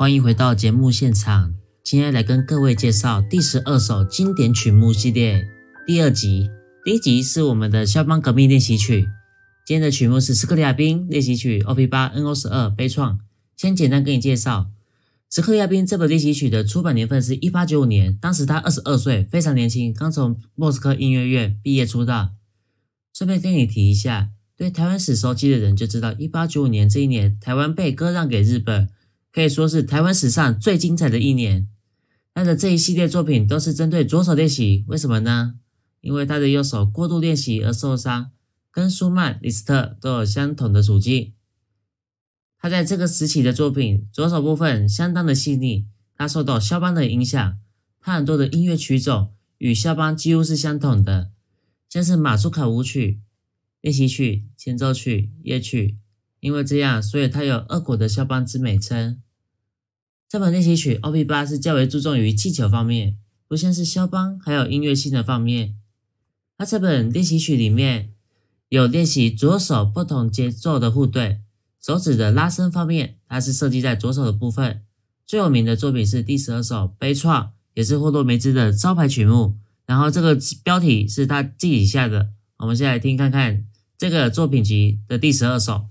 欢迎回到节目现场，今天来跟各位介绍第十二首经典曲目系列第二集。第一集是我们的肖邦革命练习曲，今天的曲目是斯克里亚宾练习曲 OP 八 NO 十二悲怆。先简单给你介绍，斯克里亚宾这本练习曲的出版年份是一八九五年，当时他二十二岁，非常年轻，刚从莫斯科音乐院毕业出道。顺便跟你提一下，对台湾史熟悉的人就知道，一八九五年这一年，台湾被割让给日本。可以说是台湾史上最精彩的一年。他的这一系列作品都是针对左手练习，为什么呢？因为他的右手过度练习而受伤，跟舒曼、李斯特都有相同的处境。他在这个时期的作品，左手部分相当的细腻。他受到肖邦的影响，他很多的音乐曲种与肖邦几乎是相同的，像是马祖卡舞曲、练习曲、前奏曲、夜曲。因为这样，所以他有“二国的肖邦”之美称。这本练习曲 OP 八是较为注重于技巧方面，不像是肖邦还有音乐性的方面。它这本练习曲里面有练习左手不同节奏的互对，手指的拉伸方面，它是设计在左手的部分。最有名的作品是第十二首《悲怆》，也是霍洛梅兹的招牌曲目。然后这个标题是他自己下的。我们先来听看看这个作品集的第十二首。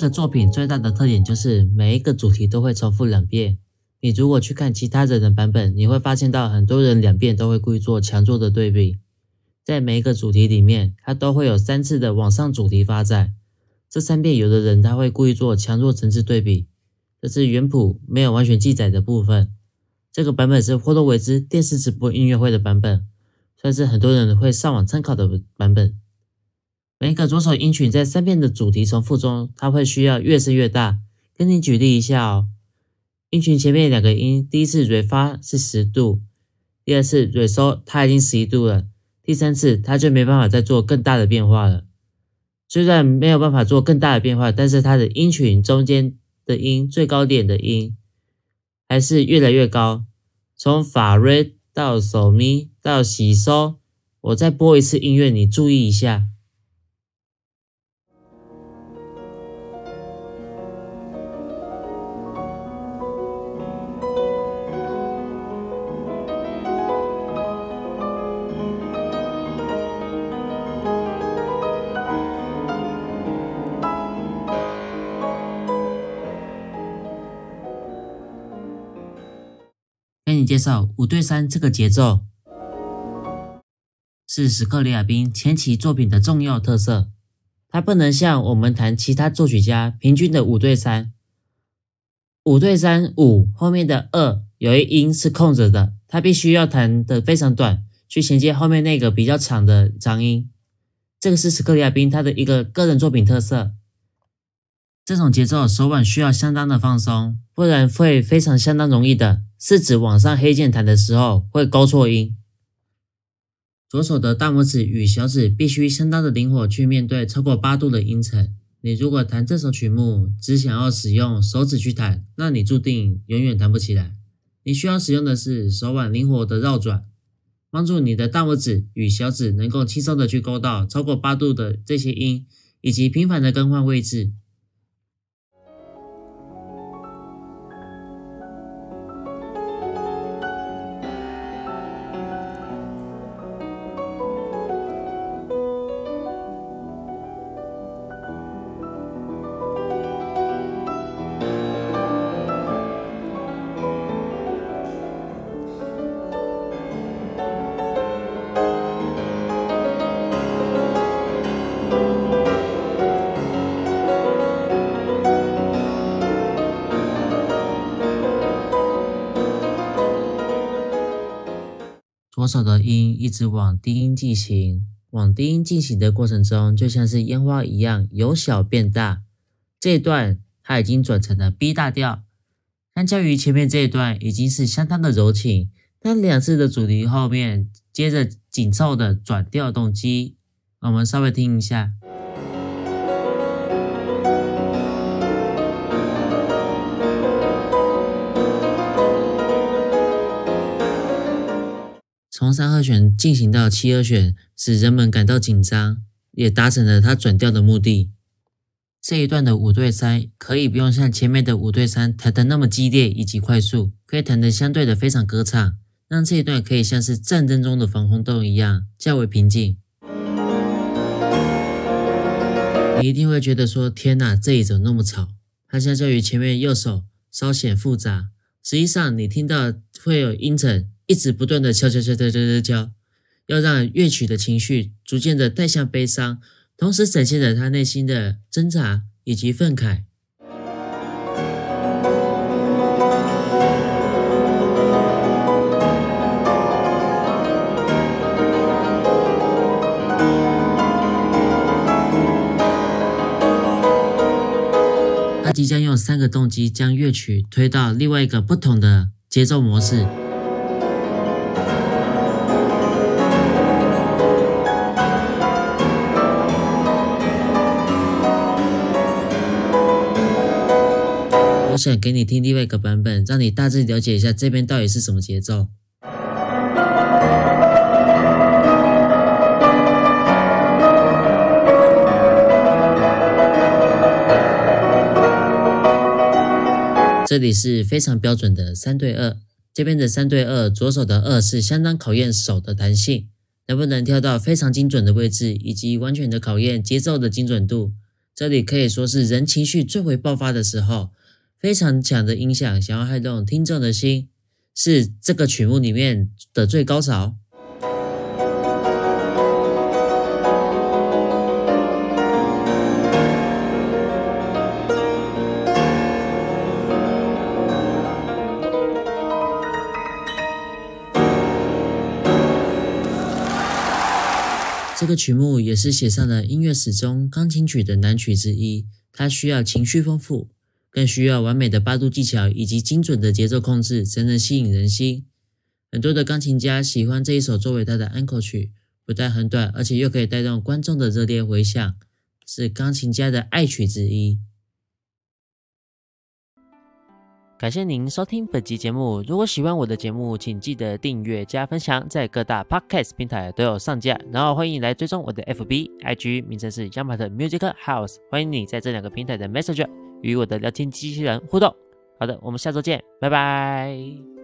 这个作品最大的特点就是每一个主题都会重复两遍。你如果去看其他人的版本，你会发现到很多人两遍都会故意做强弱的对比。在每一个主题里面，它都会有三次的往上主题发展。这三遍有的人他会故意做强弱层次对比，这是原谱没有完全记载的部分。这个版本是霍洛维兹电视直播音乐会的版本，算是很多人会上网参考的版本。每个左手音群在三遍的主题重复中，它会需要越升越大。跟你举例一下哦，音群前面两个音，第一次瑞发是十度，第二次瑞收它已经十一度了，第三次它就没办法再做更大的变化了。虽然没有办法做更大的变化，但是它的音群中间的音最高点的音还是越来越高，从法瑞到手咪到西收。我再播一次音乐，你注意一下。你介绍五对三这个节奏，是史克里亚宾前期作品的重要特色。它不能像我们弹其他作曲家平均的五对三，五对三五后面的二有一音是空着的，它必须要弹的非常短，去衔接后面那个比较长的长音。这个是史克里亚宾他的一个个人作品特色。这种节奏手腕需要相当的放松，不然会非常相当容易的。是指往上黑键弹的时候会勾错音。左手的大拇指与小指必须相当的灵活去面对超过八度的音程。你如果弹这首曲目只想要使用手指去弹，那你注定永远弹不起来。你需要使用的是手腕灵活的绕转，帮助你的大拇指与小指能够轻松的去勾到超过八度的这些音，以及频繁的更换位置。左手的音一直往低音进行，往低音进行的过程中，就像是烟花一样由小变大。这一段它已经转成了 B 大调，相较于前面这一段已经是相当的柔情。但两次的主题后面接着紧凑的转调动机，我们稍微听一下。从三和弦进行到七和弦，使人们感到紧张，也达成了它转调的目的。这一段的五对三可以不用像前面的五对三弹得那么激烈以及快速，可以弹得相对的非常歌唱，让这一段可以像是战争中的防空洞一样较为平静。你一定会觉得说：“天哪，这里怎么那么吵？”它相较于前面右手稍显复杂，实际上你听到会有音程。一直不断的敲敲敲敲敲敲敲，要让乐曲的情绪逐渐的带向悲伤，同时展现着他内心的挣扎以及愤慨。他即将用三个动机将乐曲推到另外一个不同的节奏模式。我想给你听另外一个版本，让你大致了解一下这边到底是什么节奏。这里是非常标准的三对二，这边的三对二，左手的二是相当考验手的弹性，能不能跳到非常精准的位置，以及完全的考验节奏的精准度。这里可以说是人情绪最为爆发的时候。非常强的音响，想要撼动听众的心，是这个曲目里面的最高潮。这个曲目也是写上了音乐史中钢琴曲的难曲之一，它需要情绪丰富。更需要完美的八度技巧以及精准的节奏控制，才能吸引人心。很多的钢琴家喜欢这一首作为他的安可曲，不但很短，而且又可以带动观众的热烈回响，是钢琴家的爱曲之一。感谢您收听本集节目。如果喜欢我的节目，请记得订阅加分享，在各大 podcast 平台都有上架。然后欢迎来追踪我的 FB、IG，名称是 y a m a t Music House。欢迎你在这两个平台的 Messenger。与我的聊天机器人互动。好的，我们下周见，拜拜。